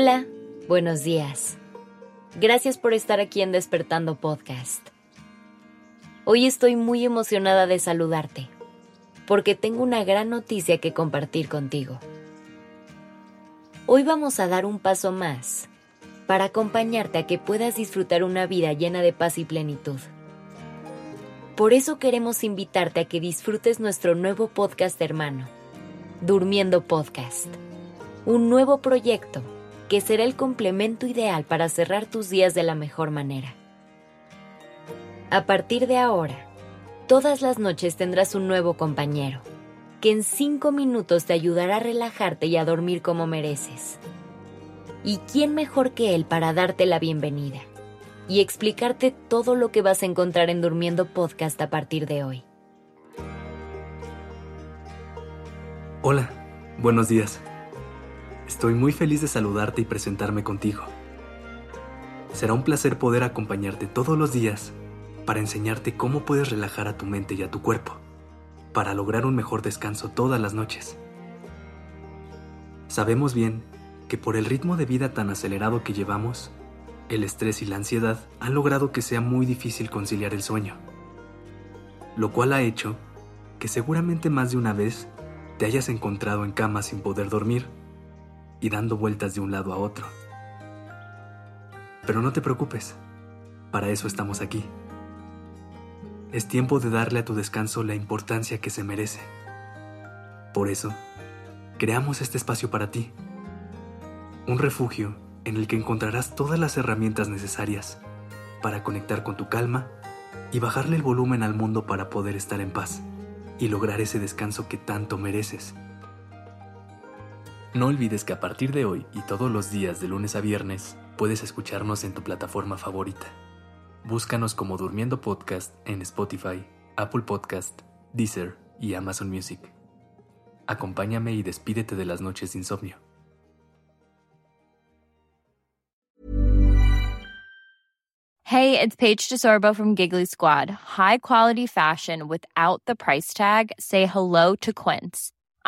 Hola, buenos días. Gracias por estar aquí en Despertando Podcast. Hoy estoy muy emocionada de saludarte, porque tengo una gran noticia que compartir contigo. Hoy vamos a dar un paso más para acompañarte a que puedas disfrutar una vida llena de paz y plenitud. Por eso queremos invitarte a que disfrutes nuestro nuevo podcast hermano, Durmiendo Podcast, un nuevo proyecto que será el complemento ideal para cerrar tus días de la mejor manera. A partir de ahora, todas las noches tendrás un nuevo compañero, que en cinco minutos te ayudará a relajarte y a dormir como mereces. ¿Y quién mejor que él para darte la bienvenida y explicarte todo lo que vas a encontrar en Durmiendo Podcast a partir de hoy? Hola, buenos días. Estoy muy feliz de saludarte y presentarme contigo. Será un placer poder acompañarte todos los días para enseñarte cómo puedes relajar a tu mente y a tu cuerpo, para lograr un mejor descanso todas las noches. Sabemos bien que por el ritmo de vida tan acelerado que llevamos, el estrés y la ansiedad han logrado que sea muy difícil conciliar el sueño, lo cual ha hecho que seguramente más de una vez te hayas encontrado en cama sin poder dormir y dando vueltas de un lado a otro. Pero no te preocupes, para eso estamos aquí. Es tiempo de darle a tu descanso la importancia que se merece. Por eso, creamos este espacio para ti. Un refugio en el que encontrarás todas las herramientas necesarias para conectar con tu calma y bajarle el volumen al mundo para poder estar en paz y lograr ese descanso que tanto mereces. No olvides que a partir de hoy y todos los días de lunes a viernes puedes escucharnos en tu plataforma favorita. Búscanos como Durmiendo Podcast en Spotify, Apple Podcast, Deezer y Amazon Music. Acompáñame y despídete de las noches de insomnio. Hey, it's Paige DeSorbo from Giggly Squad. High quality fashion without the price tag. Say hello to Quince.